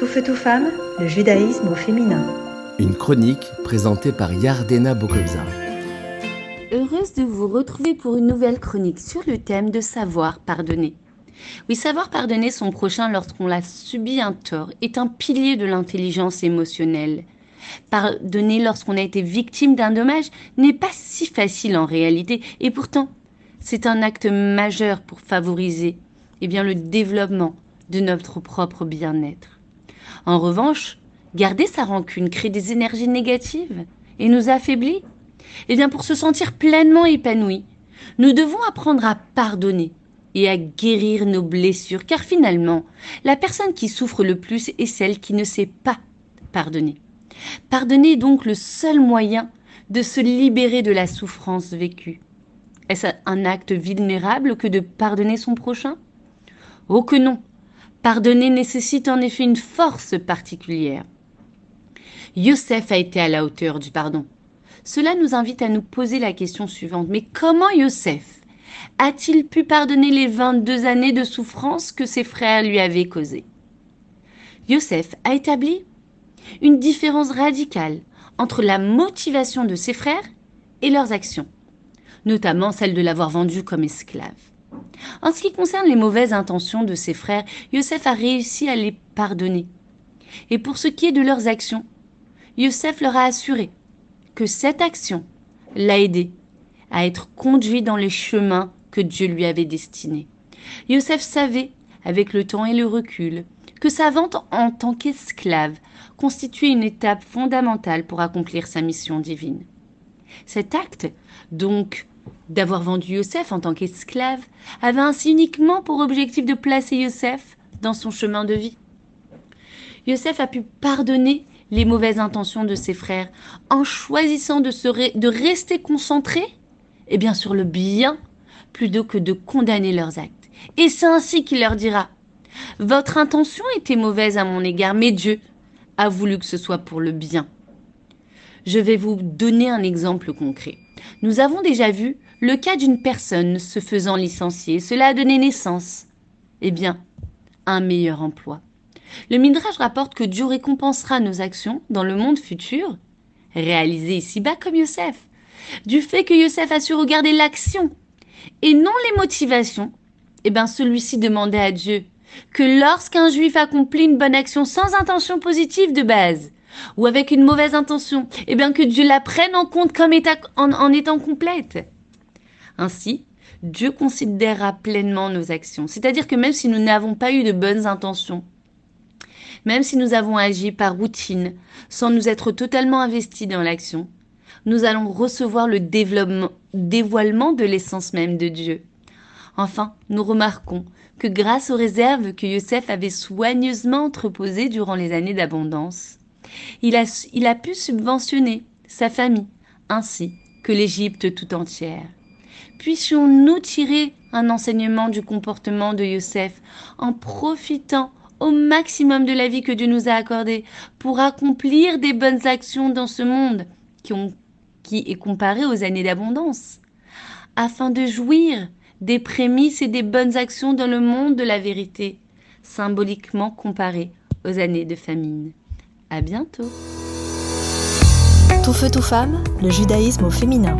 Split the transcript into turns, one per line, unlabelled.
Tout feu, tout femme, le judaïsme au féminin.
Une chronique présentée par Yardena Bokobza.
Heureuse de vous retrouver pour une nouvelle chronique sur le thème de savoir pardonner. Oui, savoir pardonner son prochain lorsqu'on l'a subi un tort est un pilier de l'intelligence émotionnelle. Pardonner lorsqu'on a été victime d'un dommage n'est pas si facile en réalité, et pourtant, c'est un acte majeur pour favoriser eh bien, le développement de notre propre bien-être. En revanche, garder sa rancune crée des énergies négatives et nous affaiblit. Eh bien, pour se sentir pleinement épanoui, nous devons apprendre à pardonner et à guérir nos blessures, car finalement, la personne qui souffre le plus est celle qui ne sait pas pardonner. Pardonner est donc le seul moyen de se libérer de la souffrance vécue. Est-ce un acte vulnérable que de pardonner son prochain? Oh que non Pardonner nécessite en effet une force particulière. Yosef a été à la hauteur du pardon. Cela nous invite à nous poser la question suivante. Mais comment Yosef a-t-il pu pardonner les 22 années de souffrance que ses frères lui avaient causées? Yosef a établi une différence radicale entre la motivation de ses frères et leurs actions, notamment celle de l'avoir vendu comme esclave. En ce qui concerne les mauvaises intentions de ses frères, Yosef a réussi à les pardonner. Et pour ce qui est de leurs actions, Yosef leur a assuré que cette action l'a aidé à être conduit dans les chemins que Dieu lui avait destinés. Yosef savait, avec le temps et le recul, que sa vente en tant qu'esclave constituait une étape fondamentale pour accomplir sa mission divine. Cet acte, donc, d'avoir vendu Yosef en tant qu'esclave, avait ainsi uniquement pour objectif de placer Yosef dans son chemin de vie. Yosef a pu pardonner les mauvaises intentions de ses frères en choisissant de, se de rester concentré et bien sur le bien plutôt que de condamner leurs actes. Et c'est ainsi qu'il leur dira Votre intention était mauvaise à mon égard, mais Dieu a voulu que ce soit pour le bien. Je vais vous donner un exemple concret. Nous avons déjà vu le cas d'une personne se faisant licencier. Cela a donné naissance, eh bien, à un meilleur emploi. Le Midrash rapporte que Dieu récompensera nos actions dans le monde futur, réalisées ici-bas comme Yosef, du fait que Yosef a su regarder l'action et non les motivations. Eh bien, celui-ci demandait à Dieu que lorsqu'un juif accomplit une bonne action sans intention positive de base, ou avec une mauvaise intention, eh bien que Dieu la prenne en compte comme en étant complète. Ainsi, Dieu considérera pleinement nos actions. C'est-à-dire que même si nous n'avons pas eu de bonnes intentions, même si nous avons agi par routine, sans nous être totalement investis dans l'action, nous allons recevoir le dévoilement de l'essence même de Dieu. Enfin, nous remarquons que grâce aux réserves que Yosef avait soigneusement entreposées durant les années d'abondance, il a, il a pu subventionner sa famille ainsi que l'Égypte tout entière puissions-nous tirer un enseignement du comportement de Yosef en profitant au maximum de la vie que Dieu nous a accordée pour accomplir des bonnes actions dans ce monde qui est comparé aux années d'abondance, afin de jouir des prémices et des bonnes actions dans le monde de la vérité, symboliquement comparé aux années de famine. À bientôt.
Tout feu, tout femme, le judaïsme au féminin.